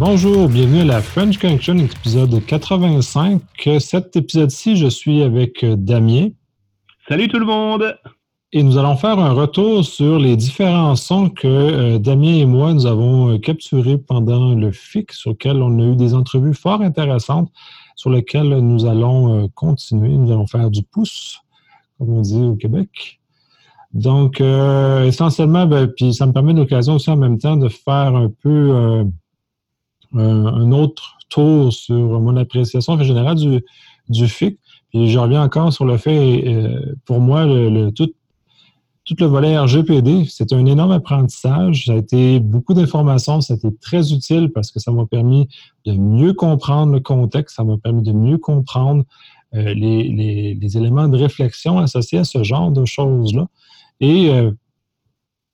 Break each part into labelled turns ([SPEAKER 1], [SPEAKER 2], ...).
[SPEAKER 1] Bonjour, bienvenue à la French Connection, épisode 85. Cet épisode-ci, je suis avec Damien.
[SPEAKER 2] Salut tout le monde!
[SPEAKER 1] Et nous allons faire un retour sur les différents sons que euh, Damien et moi, nous avons euh, capturés pendant le FIC, sur lequel on a eu des entrevues fort intéressantes, sur lesquelles nous allons euh, continuer. Nous allons faire du pouce, comme on dit au Québec. Donc, essentiellement, ben, puis ça me permet l'occasion aussi en même temps de faire un peu un autre tour sur mon appréciation générale du, FIC. Puis je reviens encore sur le fait, pour moi, le, tout, tout le volet RGPD, c'est un énorme apprentissage. Ça a été beaucoup d'informations, ça a été très utile parce que ça m'a permis de mieux comprendre le contexte, ça m'a permis de mieux comprendre euh, les, éléments de réflexion associés à ce genre de choses-là. Et euh,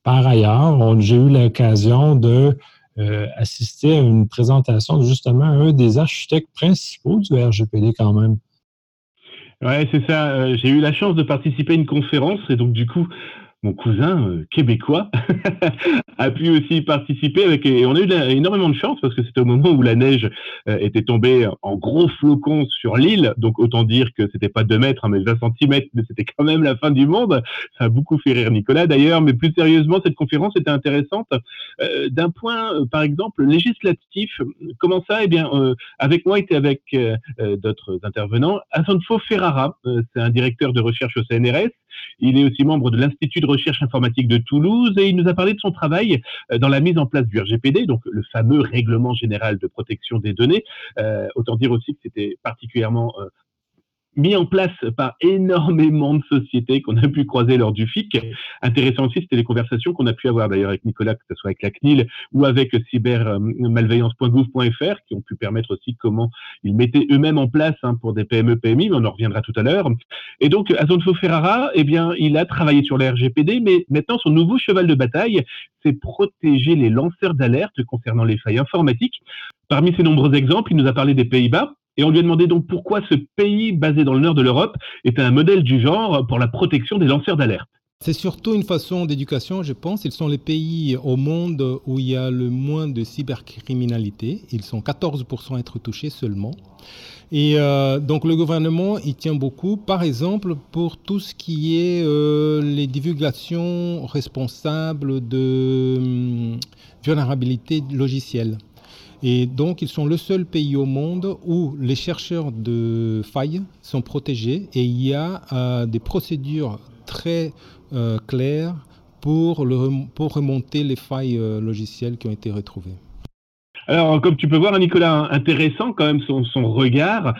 [SPEAKER 1] par ailleurs, j'ai eu l'occasion de euh, assister à une présentation de justement un des architectes principaux du RGPD quand même.
[SPEAKER 2] Ouais, c'est ça. J'ai eu la chance de participer à une conférence et donc du coup, mon cousin euh, québécois a pu aussi participer et on a eu énormément de chance parce que c'était au moment où la neige euh, était tombée en gros flocons sur l'île. Donc autant dire que c'était pas 2 mètres hein, mais 20 cm mais c'était quand même la fin du monde. Ça a beaucoup fait rire Nicolas d'ailleurs. Mais plus sérieusement cette conférence était intéressante euh, d'un point par exemple législatif. Comment ça? Eh bien avec moi était avec d'autres intervenants Asanfo Ferrara. C'est un directeur de recherche au CNRS il est aussi membre de l'Institut recherche informatique de Toulouse et il nous a parlé de son travail euh, dans la mise en place du RGPD, donc le fameux règlement général de protection des données. Euh, autant dire aussi que c'était particulièrement euh, mis en place par énormément de sociétés qu'on a pu croiser lors du FIC. Intéressant aussi, c'était les conversations qu'on a pu avoir d'ailleurs avec Nicolas, que ce soit avec la CNIL ou avec cybermalveillance.gouv.fr, qui ont pu permettre aussi comment ils mettaient eux-mêmes en place hein, pour des PME, PMI, mais on en reviendra tout à l'heure. Et donc, Azonfo Ferrara, eh bien, il a travaillé sur le RGPD, mais maintenant, son nouveau cheval de bataille, c'est protéger les lanceurs d'alerte concernant les failles informatiques. Parmi ces nombreux exemples, il nous a parlé des Pays-Bas, et on lui a demandé donc pourquoi ce pays basé dans le nord de l'Europe était un modèle du genre pour la protection des lanceurs d'alerte.
[SPEAKER 3] C'est surtout une façon d'éducation, je pense. Ils sont les pays au monde où il y a le moins de cybercriminalité. Ils sont 14% à être touchés seulement. Et euh, donc le gouvernement y tient beaucoup, par exemple pour tout ce qui est euh, les divulgations responsables de hum, vulnérabilité logicielle. Et donc, ils sont le seul pays au monde où les chercheurs de failles sont protégés et il y a euh, des procédures très euh, claires pour, le, pour remonter les failles euh, logicielles qui ont été retrouvées.
[SPEAKER 2] Alors, comme tu peux voir, Nicolas, intéressant quand même son, son regard.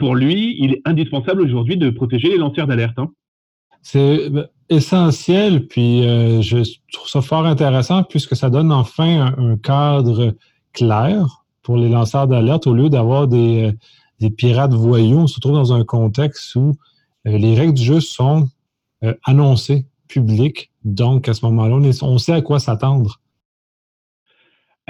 [SPEAKER 2] pour lui, il est indispensable aujourd'hui de protéger les lanceurs d'alerte. Hein.
[SPEAKER 1] C'est essentiel, puis je trouve ça fort intéressant puisque ça donne enfin un cadre clair pour les lanceurs d'alerte au lieu d'avoir des, euh, pirates voyous. On se trouve dans un contexte où euh, les règles du jeu sont euh, annoncées, publiques. Donc, à ce moment-là, on sait à quoi s'attendre.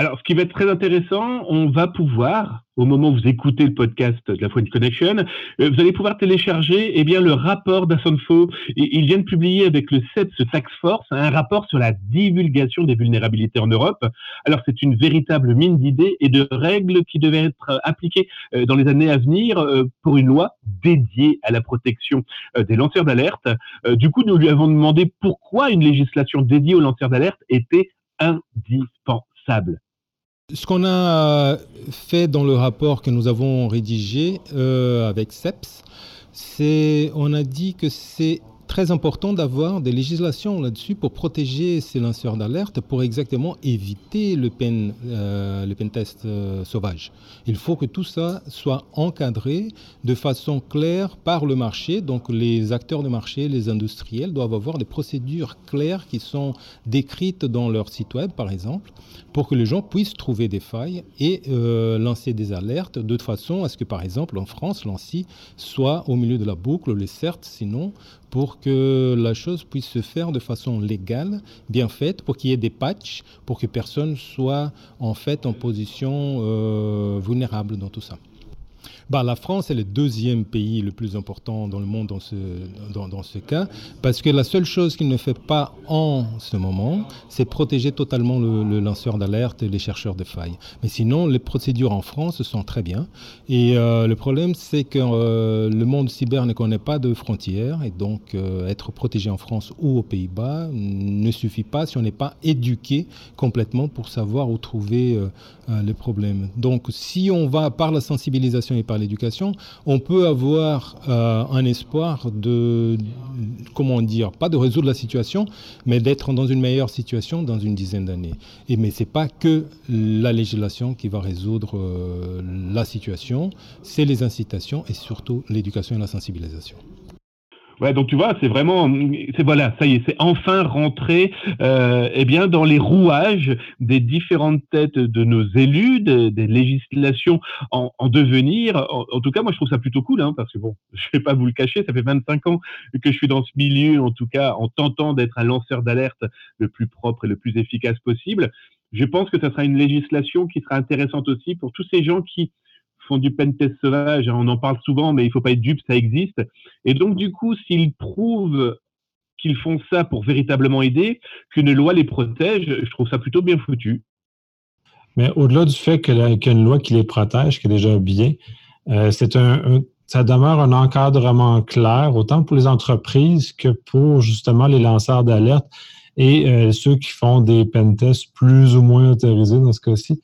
[SPEAKER 2] Alors, ce qui va être très intéressant, on va pouvoir, au moment où vous écoutez le podcast de la French Connection, euh, vous allez pouvoir télécharger eh bien, le rapport d'Assonfo. Il vient de publier avec le CEPS Tax Force un rapport sur la divulgation des vulnérabilités en Europe. Alors, c'est une véritable mine d'idées et de règles qui devaient être appliquées euh, dans les années à venir euh, pour une loi dédiée à la protection des lanceurs d'alerte. Du coup, nous lui avons demandé pourquoi une législation dédiée aux lanceurs d'alerte était indispensable.
[SPEAKER 3] Ce qu'on a fait dans le rapport que nous avons rédigé euh, avec CEPS, c'est on a dit que c'est très important d'avoir des législations là-dessus pour protéger ces lanceurs d'alerte, pour exactement éviter le pen, euh, le pen test euh, sauvage. Il faut que tout ça soit encadré de façon claire par le marché. Donc les acteurs de marché, les industriels doivent avoir des procédures claires qui sont décrites dans leur site web, par exemple, pour que les gens puissent trouver des failles et euh, lancer des alertes de façon à ce que, par exemple, en France, l'ANSI soit au milieu de la boucle, les certes, sinon pour que la chose puisse se faire de façon légale, bien faite, pour qu'il y ait des patchs, pour que personne soit en fait en position euh, vulnérable dans tout ça. Bah, La France est le deuxième pays le plus important dans le monde dans ce, dans, dans ce cas, parce que la seule chose qu'il ne fait pas en ce moment, c'est protéger totalement le, lanceur d'alerte et les chercheurs de failles. Mais sinon, les procédures en France sont très bien. Et euh, le problème, c'est que euh, le monde cyber ne connaît pas de frontières, et donc euh, être protégé en France ou aux Pays-Bas ne suffit pas si on n'est pas éduqué complètement pour savoir où trouver les problèmes. Donc, si on va par la sensibilisation et par l'éducation, on peut avoir euh, un espoir de, comment dire, pas de résoudre la situation, mais d'être dans une meilleure situation dans une dizaine d'années. Et mais c'est pas que la législation qui va résoudre euh, la situation, c'est les incitations et surtout l'éducation et la sensibilisation.
[SPEAKER 2] Ouais, donc tu vois, c'est vraiment, c'est voilà, ça y est, c'est enfin rentré, euh, eh bien, dans les rouages des différentes têtes de nos élus, des législations en, en devenir. En, tout cas, moi, je trouve ça plutôt cool, hein, parce que bon, je vais pas vous le cacher, ça fait 25 ans que je suis dans ce milieu, en tout cas, en tentant d'être un lanceur d'alerte le plus propre et le plus efficace possible. Je pense que ça sera une législation qui sera intéressante aussi pour tous ces gens qui font du pentest sauvage, hein, on en parle souvent, mais il faut pas être dupe, ça existe. Et donc, du coup, s'ils prouvent qu'ils font ça pour véritablement aider, qu'une loi les protège, je trouve ça plutôt bien foutu.
[SPEAKER 1] Mais au-delà du fait qu'il y a une loi qui les protège, qui est déjà bien, euh, ça demeure un encadrement clair, autant pour les entreprises que pour justement les lanceurs d'alerte et euh, ceux qui font des pentests plus ou moins autorisés dans ce cas-ci.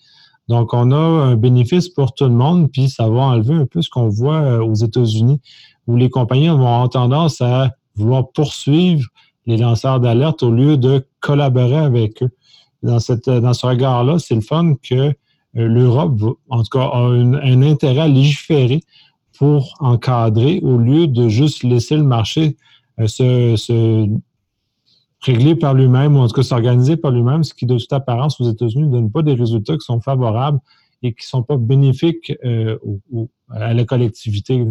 [SPEAKER 1] Donc, on a un bénéfice pour tout le monde, puis ça va enlever un peu ce qu'on voit euh, aux États-Unis, où les compagnies vont tendance à vouloir poursuivre les lanceurs d'alerte au lieu de collaborer avec eux. Dans, dans ce regard-là, c'est le fun que euh, l'Europe, en tout cas, a un intérêt à légiférer pour encadrer au lieu de juste laisser le marché euh, se réglé par lui-même, ou en tout cas s'organiser par lui-même, ce qui, de toute apparence, aux États-Unis, ne donne pas des résultats qui sont favorables et qui ne sont pas bénéfiques euh, à la collectivité.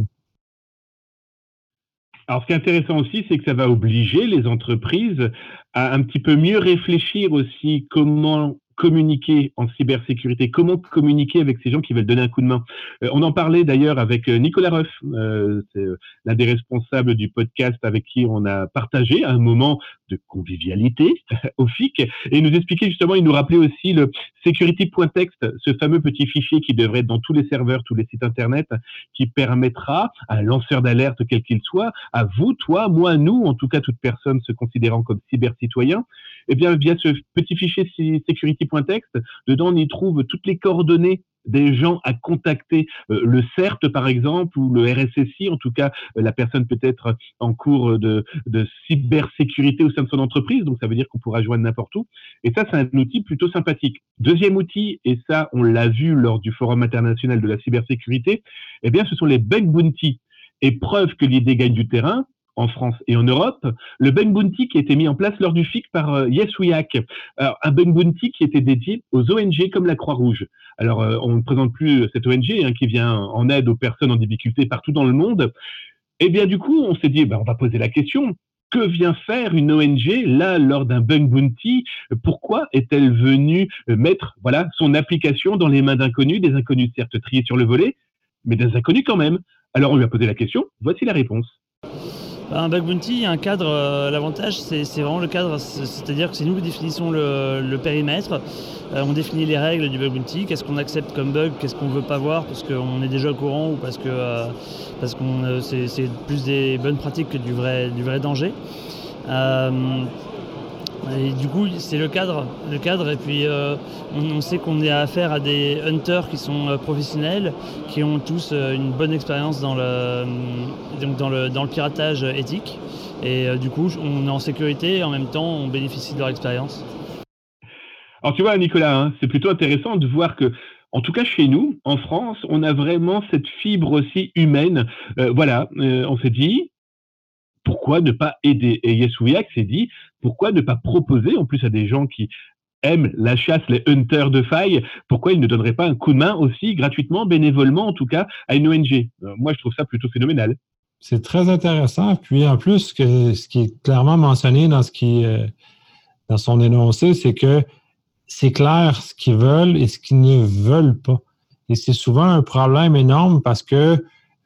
[SPEAKER 2] Alors, ce qui est intéressant aussi, c'est que ça va obliger les entreprises à un petit peu mieux réfléchir aussi comment communiquer en cybersécurité, comment communiquer avec ces gens qui veulent donner un coup de main. Euh, on en parlait d'ailleurs avec euh, Nicolas Ruff, euh, c'est l'un des responsables du podcast avec qui on a partagé un moment de convivialité au FIC, et il nous expliquait justement, il nous rappelait aussi le security.text, ce fameux petit fichier qui devrait être dans tous les serveurs, tous les sites internet, qui permettra à un lanceur d'alerte, quel qu'il soit, à vous, toi, moi, nous, en tout cas toute personne se considérant comme cybercitoyen, eh bien, via ce petit fichier security.text, dedans, on y trouve toutes les coordonnées des gens à contacter, euh, le CERT par exemple, ou le RSSI, en tout cas euh, la personne peut être en cours de, de, cybersécurité au sein de son entreprise, donc ça veut dire qu'on pourra joindre n'importe où. Et ça, c'est un outil plutôt sympathique. Deuxième outil, et ça, on l'a vu lors du Forum international de la cybersécurité, eh bien, ce sont les bug bounty. Et preuve que l'idée gagne du terrain, en France et en Europe, le bug bounty qui a été mis en place lors du FIC par euh, Yes We Hack. un bug bounty qui était dédié aux ONG comme la Croix-Rouge. Alors, euh, on ne présente plus cette ONG hein, qui vient en aide aux personnes en difficulté partout dans le monde. Eh bien, du coup, on s'est dit, ben, on va poser la question. Que vient faire une ONG là lors d'un bug bounty? Pourquoi est-elle venue mettre voilà son application dans les mains d'inconnus, des inconnus certes triés sur le volet, mais des inconnus quand même? Alors on lui a posé la question. Voici la réponse.
[SPEAKER 4] Un bug bounty, un cadre, euh, l'avantage c'est vraiment le cadre, c'est-à-dire que c'est nous qui définissons le, périmètre, euh, on définit les règles du bug bounty, qu'est-ce qu'on accepte comme bug, qu'est-ce qu'on ne veut pas voir parce qu'on est déjà au courant ou parce que euh, c'est plus des bonnes pratiques que du vrai danger. Et du coup, c'est le cadre, le cadre. Et puis, euh, on, sait qu'on est à affaire à des hunters qui sont euh, professionnels, qui ont tous euh, une bonne expérience dans le, donc dans le, dans le piratage éthique. Et du coup, on est en sécurité et en même temps, on bénéficie de leur expérience.
[SPEAKER 2] Alors, tu vois, Nicolas, hein, c'est plutôt intéressant de voir que en tout cas, chez nous, en France, on a vraiment cette fibre aussi humaine. voilà, on s'est dit, pourquoi ne pas aider? Et Yesouiak s'est dit, pourquoi ne pas proposer, en plus à des gens qui aiment la chasse, les hunters de failles, pourquoi ils ne donneraient pas un coup de main aussi, gratuitement, bénévolement en tout cas, à une ONG euh, Moi, je trouve ça plutôt phénoménal.
[SPEAKER 1] C'est très intéressant. Puis en plus, ce qui est clairement mentionné dans, ce qui, euh, dans son énoncé, c'est que c'est clair ce qu'ils veulent et ce qu'ils ne veulent pas. Et c'est souvent un problème énorme parce que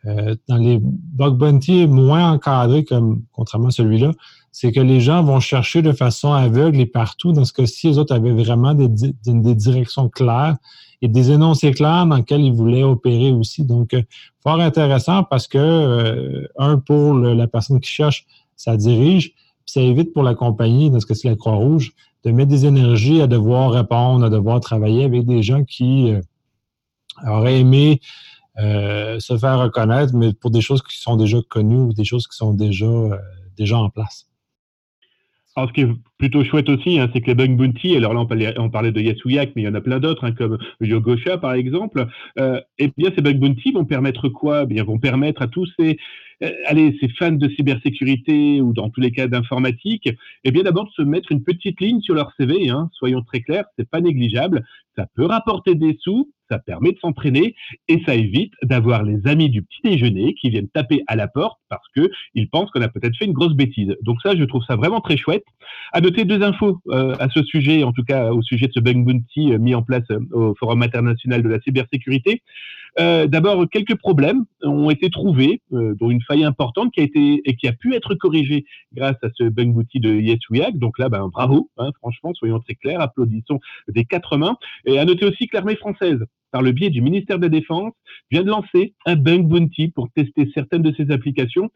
[SPEAKER 1] euh, dans les bug bounty moins encadrés, comme contrairement à celui-là, c'est que les gens vont chercher de façon aveugle et partout. Dans ce cas-ci, les autres avaient vraiment des, directions claires et des énoncés clairs dans lesquels ils voulaient opérer aussi. Donc, euh, fort intéressant parce que, euh, un, pour la personne qui cherche, ça dirige, puis ça évite pour la compagnie, dans ce cas-ci la Croix-Rouge, de mettre des énergies à devoir répondre, à devoir travailler avec des gens qui auraient aimé euh, se faire reconnaître, mais pour des choses qui sont déjà connues ou des choses qui sont déjà, euh, déjà en place.
[SPEAKER 2] Alors, ce qui est plutôt chouette aussi, hein, c'est que les bug bounty, alors là on parlait, de Yasuyak, mais il y en a plein d'autres, hein, comme Yogosha par exemple, euh, et bien ces bug bounty vont permettre quoi? Eh bien, vont permettre à tous ces, euh, allez, ces fans de cybersécurité ou dans tous les cas d'informatique, eh bien d'abord de se mettre une petite ligne sur leur CV, hein, soyons très clairs, c'est pas négligeable, ça peut rapporter des sous, ça permet de s'entraîner et ça évite d'avoir les amis du petit déjeuner qui viennent taper à la porte parce que ils pensent qu'on a peut-être fait une grosse bêtise. Donc ça, je trouve ça vraiment très chouette. À noter deux infos euh, à ce sujet, en tout cas au sujet de ce bug euh, mis en place euh, au Forum international de la cybersécurité. D'abord, quelques problèmes ont été trouvés, dont une faille importante qui a été et qui a pu être corrigée grâce à ce bug bounty de YesWeHack. Donc là, ben bravo, hein, franchement, soyons très clairs, applaudissons des quatre mains. Et à noter aussi que l'armée française par le biais du ministère de la Défense, vient de lancer un bug bounty pour tester certaines de ses applications.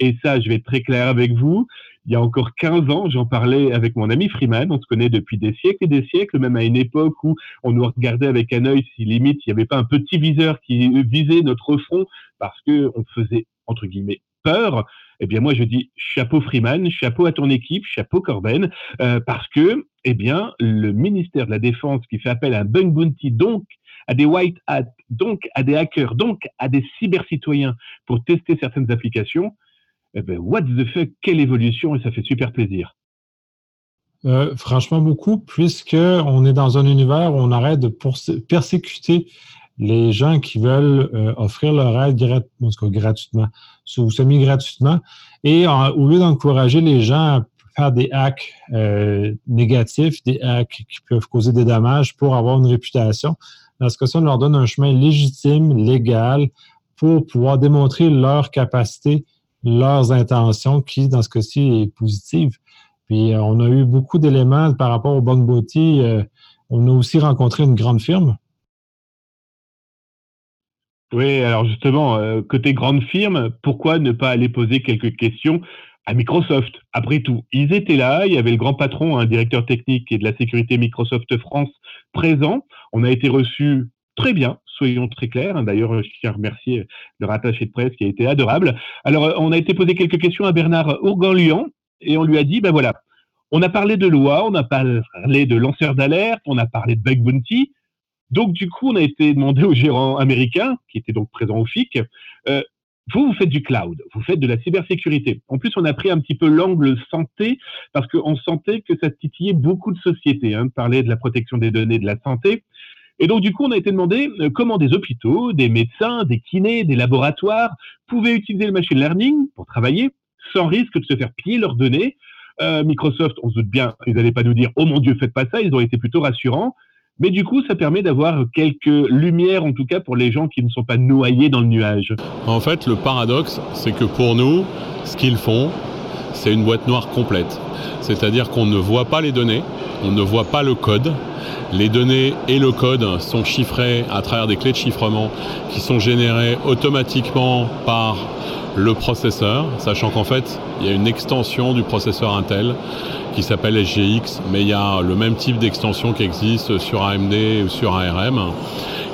[SPEAKER 2] Et ça, je vais être très clair avec vous. Il y a encore 15 ans, j'en parlais avec mon ami Freeman. On se connaît depuis des siècles et des siècles, même à une époque où on nous regardait avec un œil si limite il n'y avait pas un petit viseur qui visait notre front parce que on faisait entre guillemets peur. Eh bien, moi, je dis chapeau Freeman, chapeau à ton équipe, chapeau Corben, euh, parce que, eh bien, le ministère de la Défense qui fait appel à un bug bounty, donc à des white hats, donc à des hackers, donc à des cybercitoyens pour tester certaines applications, eh ben, what the fuck, quelle évolution et ça fait super plaisir.
[SPEAKER 1] Euh, franchement, beaucoup, puisqu'on est dans un univers où on arrête de persécuter les gens qui veulent euh, offrir leur aide gratuitement, ou semi-gratuitement. Et au lieu d'encourager les gens à faire des hacks euh, négatifs, des hacks qui peuvent causer des dommages pour avoir une réputation, dans ce cas-ci, on leur donne un chemin légitime, légal, pour pouvoir démontrer leur capacité, leurs intentions, qui, dans ce cas-ci, est positive. Puis, euh, on a eu beaucoup d'éléments par rapport au Bug Bounty. Euh, on a aussi rencontré une grande firme.
[SPEAKER 2] Oui, alors justement, euh, côté grande firme, pourquoi ne pas aller poser quelques questions à Microsoft? Après tout, ils étaient là, il y avait le grand patron, un directeur technique et de la sécurité Microsoft France présent. On a été reçus très bien, soyons très clairs. D'ailleurs, je tiens à remercier le rattaché de presse qui a été adorable. Alors, on a été posé quelques questions à Bernard Ourgan-Lyon et on lui a dit, ben voilà, on a parlé de loi, on a parlé de lanceurs d'alerte, on a parlé de bug bounty. Donc, du coup, on a été demandé au gérant américain, qui était donc présent au FIC, euh, vous, vous faites du cloud, vous faites de la cybersécurité. En plus, on a pris un petit peu l'angle santé parce qu'on sentait que ça titillait beaucoup de sociétés, hein, parler de la protection des données, de la santé. Et donc, du coup, on a été demandé euh, comment des hôpitaux, des médecins, des kinés, des laboratoires pouvaient utiliser le machine learning pour travailler sans risque de se faire piller leurs données. Euh, Microsoft, on se doute bien, ils n'allaient pas nous dire oh mon Dieu, faites pas ça. Ils ont été plutôt rassurants. Mais du coup, ça permet d'avoir quelques lumières, en tout cas pour les gens qui ne sont pas noyés dans le nuage.
[SPEAKER 5] En fait, le paradoxe, c'est que pour nous, ce qu'ils font, c'est une boîte noire complète. C'est-à-dire qu'on ne voit pas les données, on ne voit pas le code. Les données et le code sont chiffrés à travers des clés de chiffrement qui sont générées automatiquement par le processeur, sachant qu'en fait, il y a une extension du processeur Intel qui s'appelle SGX, mais il y a le même type d'extension qui existe sur AMD ou sur ARM,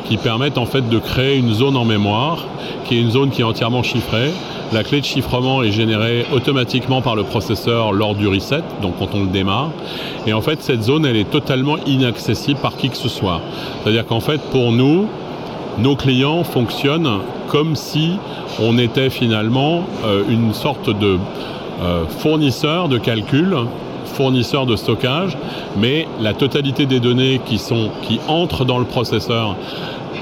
[SPEAKER 5] qui permettent en fait de créer une zone en mémoire, qui est une zone qui est entièrement chiffrée. La clé de chiffrement est générée automatiquement par le processeur lors du reset, donc quand on le démarre. Et en fait, cette zone, elle est totalement inaccessible par qui que ce soit. C'est-à-dire qu'en fait, pour nous, nos clients fonctionnent comme si on était finalement euh, une sorte de euh, fournisseur de calcul fournisseurs de stockage, mais la totalité des données qui, sont, qui entrent dans le processeur,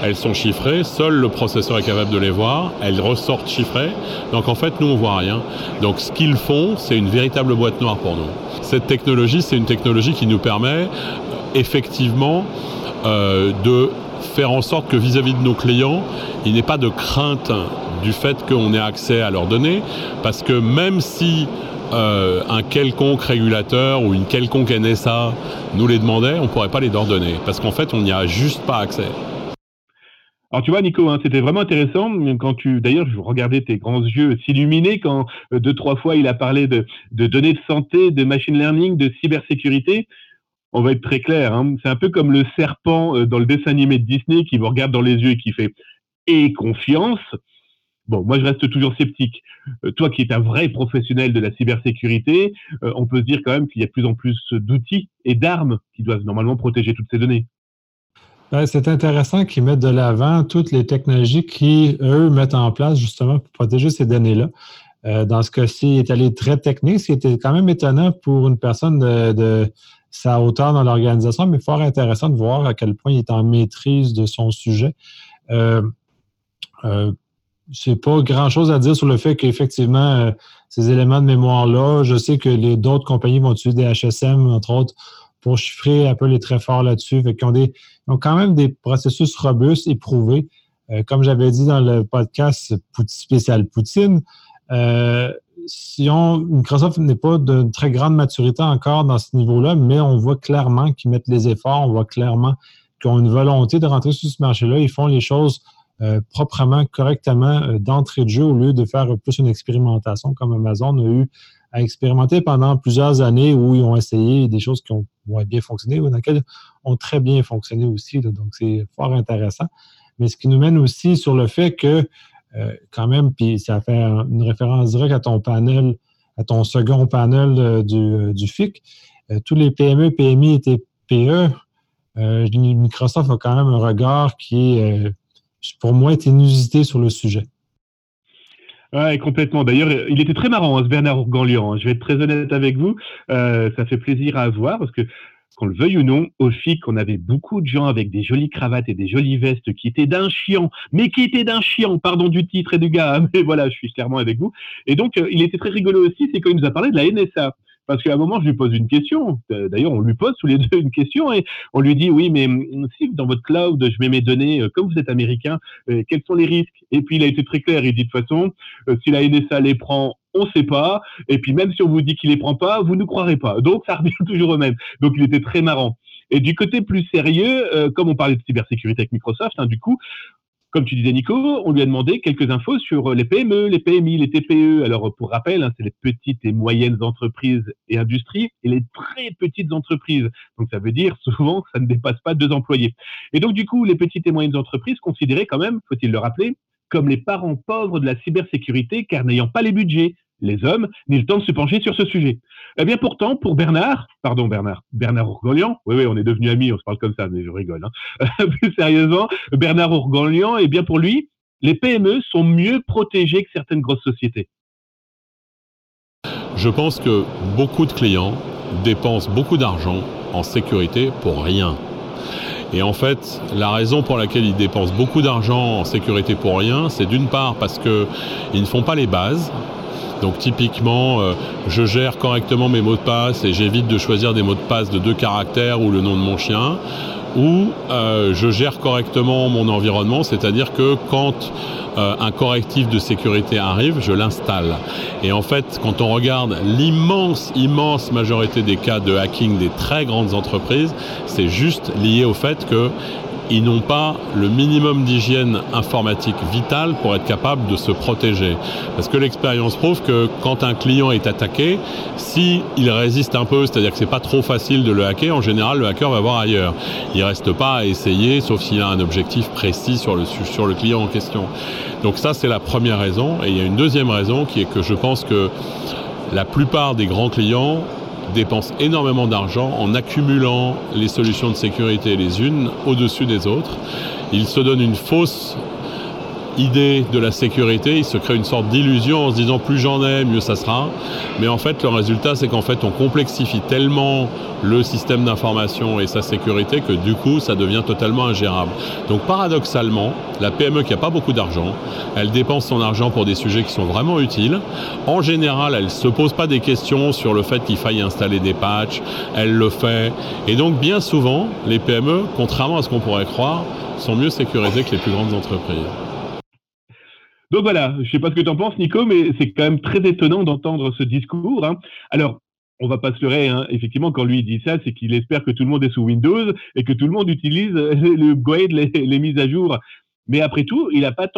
[SPEAKER 5] elles sont chiffrées, seul le processeur est capable de les voir, elles ressortent chiffrées, donc en fait nous on voit rien. Donc ce qu'ils font, c'est une véritable boîte noire pour nous. Cette technologie, c'est une technologie qui nous permet effectivement euh, de faire en sorte que vis-à-vis de nos clients, il n'ait pas de crainte du fait qu'on ait accès à leurs données, parce que même si euh, un quelconque régulateur ou une quelconque NSA nous les demandait, on ne pourrait pas les leur donner, parce qu'en fait, on n'y a juste pas accès.
[SPEAKER 2] Alors tu vois, Nico, hein, c'était vraiment intéressant quand tu, d'ailleurs, je regardais tes grands yeux s'illuminer quand euh, deux trois fois il a parlé de, données de santé, de machine learning, de cybersécurité. On va être très clair, hein. c'est un peu comme le serpent euh, dans le dessin animé de Disney qui vous regarde dans les yeux et qui fait et confiance. Bon, moi je reste toujours sceptique. Euh, toi qui es un vrai professionnel de la cybersécurité, on peut se dire quand même qu'il y a de plus en plus d'outils et d'armes qui doivent normalement protéger toutes ces données.
[SPEAKER 1] C'est intéressant qu'ils mettent de l'avant toutes les technologies qui, eux, mettent en place justement pour protéger ces données-là. Euh, dans ce cas-ci, il est allé très technique, ce qui était quand même étonnant pour une personne de, sa hauteur dans l'organisation, mais fort intéressant de voir à quel point il est en maîtrise de son sujet. Euh, euh, c'est pas grand-chose à dire sur le fait qu'effectivement, euh, ces éléments de mémoire-là, je sais que d'autres compagnies vont utiliser des HSM, entre autres, pour chiffrer un peu les très forts là-dessus. Ils ont, des, ont quand même des processus robustes, éprouvés. Euh, comme j'avais dit dans le podcast spécial Poutine, euh, si Microsoft n'est pas de très grande maturité encore dans ce niveau-là, mais on voit clairement qu'ils mettent les efforts, on voit clairement qu'ils ont une volonté de rentrer sur ce marché-là. Ils font les choses euh, proprement, correctement d'entrée de jeu au lieu de faire plus une expérimentation comme Amazon a eu à expérimenter pendant plusieurs années où ils ont essayé des choses qui ont, bien fonctionné ou dans lesquelles ont très bien fonctionné aussi. donc, c'est fort intéressant. Mais ce qui nous mène aussi sur le fait que, euh, quand même, puis ça fait une référence directe à ton panel, à ton second panel euh, du, du, FIC, euh, tous les PME, PMI et TPE, Microsoft a quand même un regard qui est, pour moi, est inusité sur le sujet.
[SPEAKER 2] Ouais, complètement. D'ailleurs, il était très marrant, hein, ce Bernard Ganlian. Hein. Je vais être très honnête avec vous. Euh, ça fait plaisir à voir parce que, qu'on le veuille ou non, au FIC, on avait beaucoup de gens avec des jolies cravates et des jolies vestes qui étaient d'un chiant, mais qui étaient d'un chiant, pardon du titre et du gars. Mais voilà, je suis clairement avec vous. Et donc, euh, il était très rigolo aussi, c'est quand il nous a parlé de la NSA. Parce qu'à un moment, je lui pose une question. Euh, d'ailleurs, on lui pose tous les deux une question et on lui dit oui, mais hum, si dans votre cloud, je mets mes données, euh, comme vous êtes américain, euh, quels sont les risques? Et puis, il a été très clair. Il dit de toute façon, si la NSA les prend, on ne sait pas. Et puis, même si on vous dit qu'il les prend pas, vous ne croirez pas. Donc, ça revient toujours au même. Donc, il était très marrant. Et du côté plus sérieux, comme on parlait de cybersécurité avec Microsoft, hein, du coup, comme tu disais, Nico, on lui a demandé quelques infos sur les PME, les PMI, les TPE. Alors, pour rappel, hein, c'est les petites et moyennes entreprises et industries et les très petites entreprises. Donc, ça veut dire souvent que ça ne dépasse pas deux employés. Et donc, du coup, les petites et moyennes entreprises considérées quand même, faut-il le rappeler, comme les parents pauvres de la cybersécurité, car n'ayant pas les budgets, les hommes, ni le temps de se pencher sur ce sujet. Eh bien, pourtant, pour Bernard, pardon Bernard, Bernard Ourgolian, oui, oui, on est devenus amis, on se parle comme ça, mais je rigole. Hein. Plus sérieusement, Bernard Ourgolian, eh bien, pour lui, les PME sont mieux protégées que certaines grosses sociétés.
[SPEAKER 5] Je pense que beaucoup de clients dépensent beaucoup d'argent en sécurité pour rien. Et en fait, la raison pour laquelle ils dépensent beaucoup d'argent en sécurité pour rien, c'est d'une part parce qu'ils ne font pas les bases, donc typiquement, euh, je gère correctement mes mots de passe et j'évite de choisir des mots de passe de deux caractères ou le nom de mon chien. Ou euh, je gère correctement mon environnement, c'est-à-dire que quand euh, un correctif de sécurité arrive, je l'installe. Et en fait, quand on regarde l'immense, immense majorité des cas de hacking des très grandes entreprises, c'est juste lié au fait que ils n'ont pas le minimum d'hygiène informatique vitale pour être capable de se protéger. Parce que l'expérience prouve que quand un client est attaqué, si il résiste un peu, c'est-à-dire que c'est pas trop facile de le hacker, en général le hacker va voir ailleurs. Il reste pas à essayer, sauf s'il a un objectif précis sur le, sur le client en question. Donc ça c'est la première raison. Et il y a une deuxième raison qui est que je pense que la plupart des grands clients dépensent énormément d'argent en accumulant les solutions de sécurité les unes au-dessus des autres. Ils se donnent une fausse idée de la sécurité, ils se créent une sorte d'illusion en se disant plus j'en ai, mieux ça sera. Mais en fait, le résultat, c'est qu'en fait, on complexifie tellement le système d'information et sa sécurité que du coup, ça devient totalement ingérable. Donc paradoxalement, la PME qui n'a pas beaucoup d'argent, elle dépense son argent pour des sujets qui sont vraiment utiles. En général, elle ne se pose pas des questions sur le fait qu'il faille installer des patchs, elle le fait. Et donc bien souvent, les PME, contrairement à ce qu'on pourrait croire, sont mieux sécurisées que les plus grandes entreprises.
[SPEAKER 2] Donc voilà, je ne sais pas ce que tu en penses, Nico, mais c'est quand même très étonnant d'entendre ce discours. Hein. Alors, on va pas se leurrer, hein. effectivement, quand lui dit ça, c'est qu'il espère que tout le monde est sous Windows et que tout le monde utilise le upgrade, les, mises à jour. Mais après tout, il n'a pas,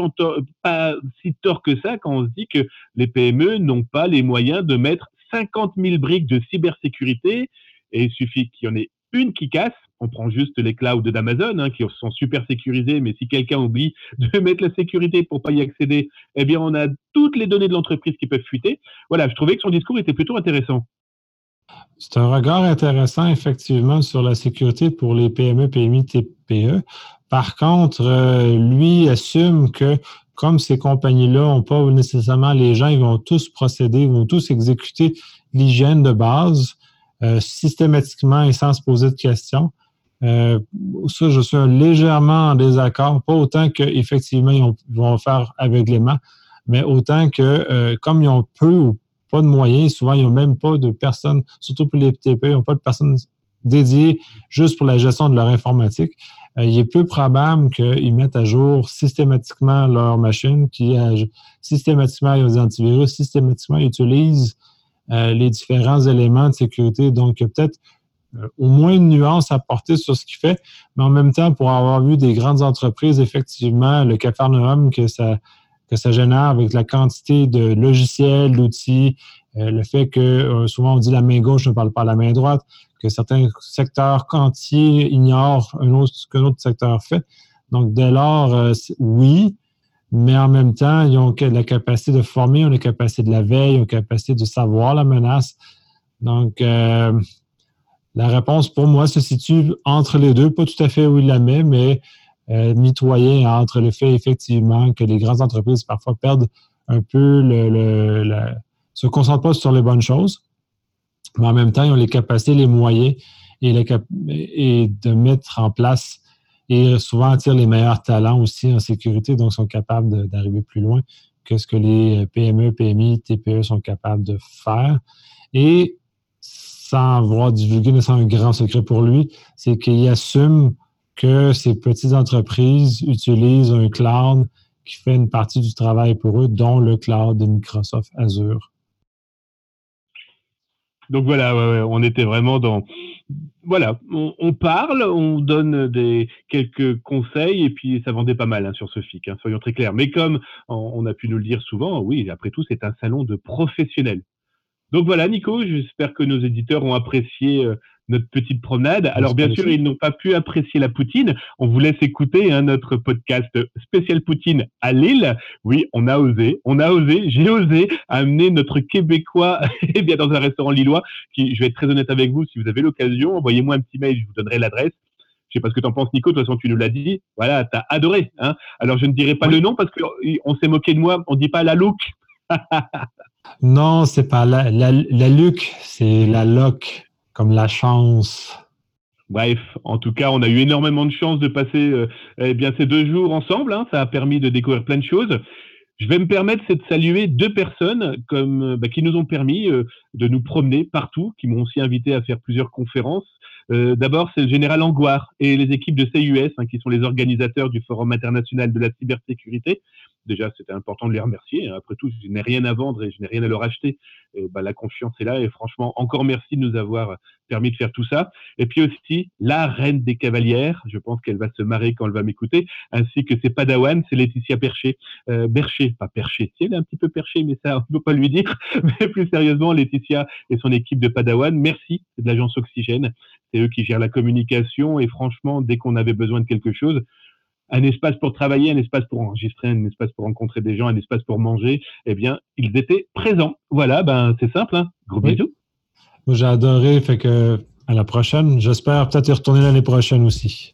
[SPEAKER 2] pas si tort que ça quand on se dit que les PME n'ont pas les moyens de mettre 50 000 briques de cybersécurité et il suffit qu'il y en ait une qui casse. On prend juste les clouds d'Amazon hein, qui sont super sécurisés, mais si quelqu'un oublie de mettre la sécurité pour pas y accéder, eh bien on a toutes les données de l'entreprise qui peuvent fuiter. Voilà, je trouvais que son discours était plutôt intéressant.
[SPEAKER 1] C'est un regard intéressant, effectivement, sur la sécurité pour les PME, PMI, TPE. Par contre, euh, lui assume que comme ces compagnies-là n'ont pas nécessairement les gens, ils vont tous procéder, ils vont tous exécuter l'hygiène de base systématiquement et sans se poser de questions. Euh, ça, je suis légèrement en désaccord, pas autant qu'effectivement, ils vont faire aveuglément, mais autant que comme ils ont peu ou pas de moyens. Souvent, ils n'ont même pas de personnes, surtout pour les TPE, ils n'ont pas de personnes dédiées juste pour la gestion de leur informatique. Euh, il est peu probable qu'ils mettent à jour systématiquement leur machine, qui systématiquement les antivirus, systématiquement utilisent euh, les différents éléments de sécurité. Donc, peut-être euh, au moins une nuance à porter sur ce qu'il fait, mais en même temps, pour avoir vu des grandes entreprises, effectivement, le Cafarnaum, que ça génère avec la quantité de logiciels, d'outils, euh, le fait que euh, souvent on dit la main gauche ne parle pas la main droite, que certains secteurs entiers ignorent un autre, ce qu'un autre secteur fait. Donc, dès lors, euh, oui, mais en même temps, ils ont la capacité de former, ils ont la capacité de la veille, ils ont la capacité de savoir la menace. Donc, la réponse pour moi se situe entre les deux, pas tout à fait où il la met, mais euh, mitoyen entre le fait effectivement que les grandes entreprises parfois perdent un peu le, se concentrent pas sur les bonnes choses, mais en même temps, ils ont les capacités, les moyens et de mettre en place et souvent attirent les meilleurs talents aussi en sécurité, donc sont capables d'arriver plus loin que ce que les PME, PMI, TPE sont capables de faire. Et sans avoir divulgué sans un grand secret pour lui, c'est qu'il assume que ces petites entreprises utilisent un cloud qui fait une partie du travail pour eux, dont le cloud de Microsoft Azure.
[SPEAKER 2] Donc voilà, on était vraiment dans. Voilà, on, parle, on donne des quelques conseils et puis ça vendait pas mal hein, sur ce FIC, hein, soyons très clairs. Mais comme on, a pu nous le dire souvent, oui, après tout, c'est un salon de professionnels. Donc voilà, Nico, j'espère que nos éditeurs ont apprécié euh, notre petite promenade. Alors bien sûr, ils n'ont pas pu apprécier la poutine. On vous laisse écouter hein, notre podcast spécial poutine à Lille. Oui, on a osé, on a osé, j'ai osé amener notre Québécois eh bien dans un restaurant lillois. Qui, je vais être très honnête avec vous, si vous avez l'occasion, envoyez-moi un petit mail, je vous donnerai l'adresse. Je sais pas ce que tu en penses, Nico. De toute façon, tu nous l'as dit. Voilà, tu as adoré. Hein Alors, je ne dirai pas le nom parce qu'on s'est moqué de moi. On dit pas la look.
[SPEAKER 1] non, c'est pas la, la, la Luc, c'est la loc comme la chance.
[SPEAKER 2] Bref, en tout cas, on a eu énormément de chance de passer euh, eh bien ces deux jours ensemble. Hein. ça a permis de découvrir plein de choses. Je vais me permettre de saluer deux personnes comme, euh, bah, qui nous ont permis euh, de nous promener partout, qui m'ont aussi invité à faire plusieurs conférences. D'abord, c'est le général Angoire et les équipes de CUS, hein, qui sont les organisateurs du Forum international de la cybersécurité, déjà, c'était important de les remercier. Hein. Après tout, je n'ai rien à vendre et je n'ai rien à leur acheter. bah, la confiance est là et franchement, encore merci de nous avoir permis de faire tout ça. Et puis aussi, la reine des cavalières, je pense qu'elle va se marrer quand elle va m'écouter, ainsi que ses padawans, c'est Laetitia Percher. Euh, Bercher, pas Percher, si elle est un petit peu perché, mais ça, on ne peut pas lui dire. Mais plus sérieusement, Laetitia et son équipe de padawan, merci, de l'agence Oxygène. C'est eux qui gèrent la communication et franchement, dès qu'on avait besoin de quelque chose, un espace pour travailler, un espace pour enregistrer, un espace pour rencontrer des gens, un espace pour manger, eh bien, ils étaient présents. Voilà, ben c'est simple. Hein. Gros bisous.
[SPEAKER 1] J'ai adoré, fait que à la prochaine. J'espère peut-être y retourner l'année prochaine aussi.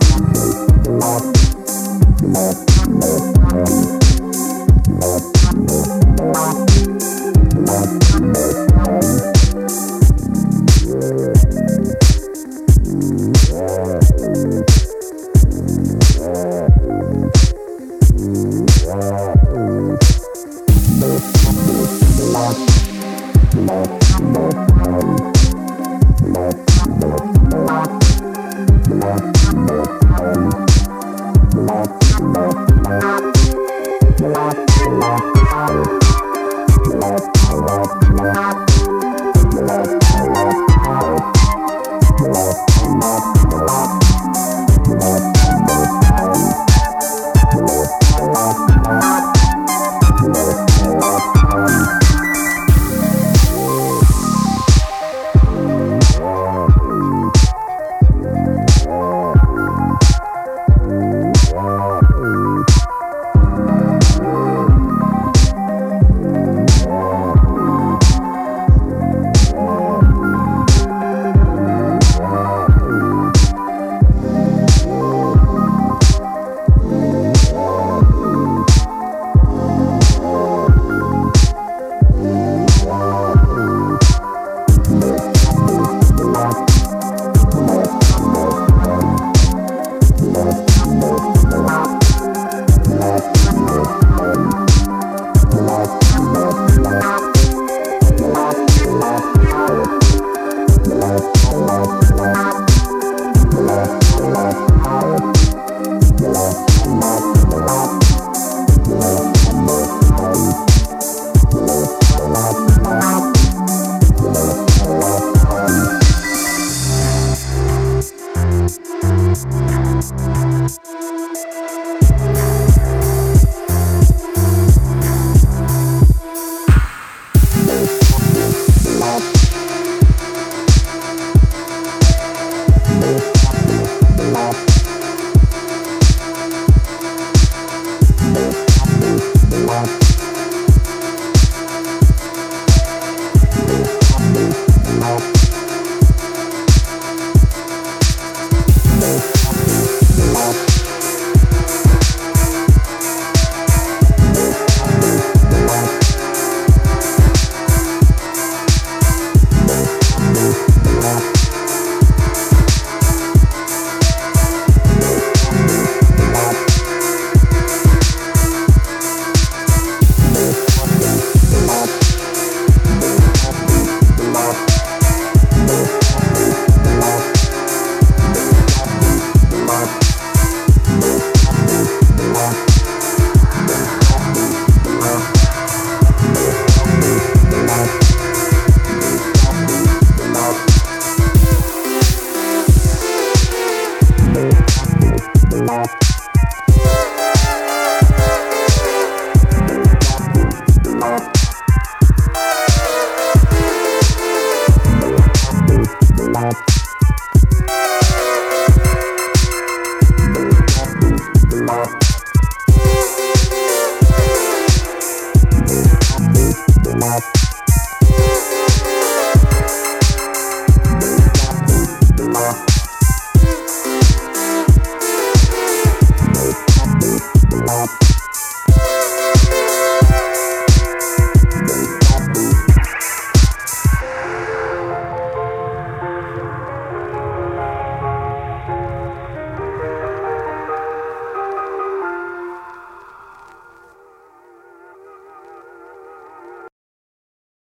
[SPEAKER 6] Música